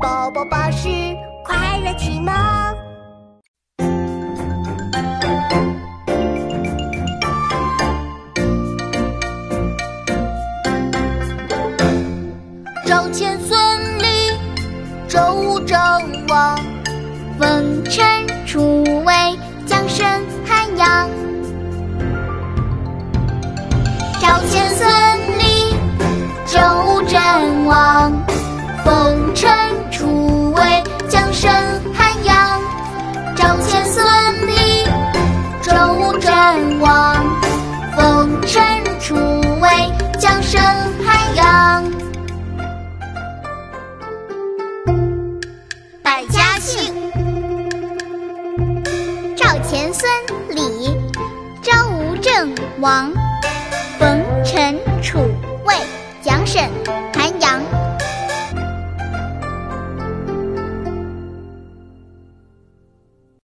宝宝巴士快乐启蒙。赵钱孙李周郑王，文臣楚姓：赵钱孙李周吴郑王，冯陈楚卫蒋沈韩杨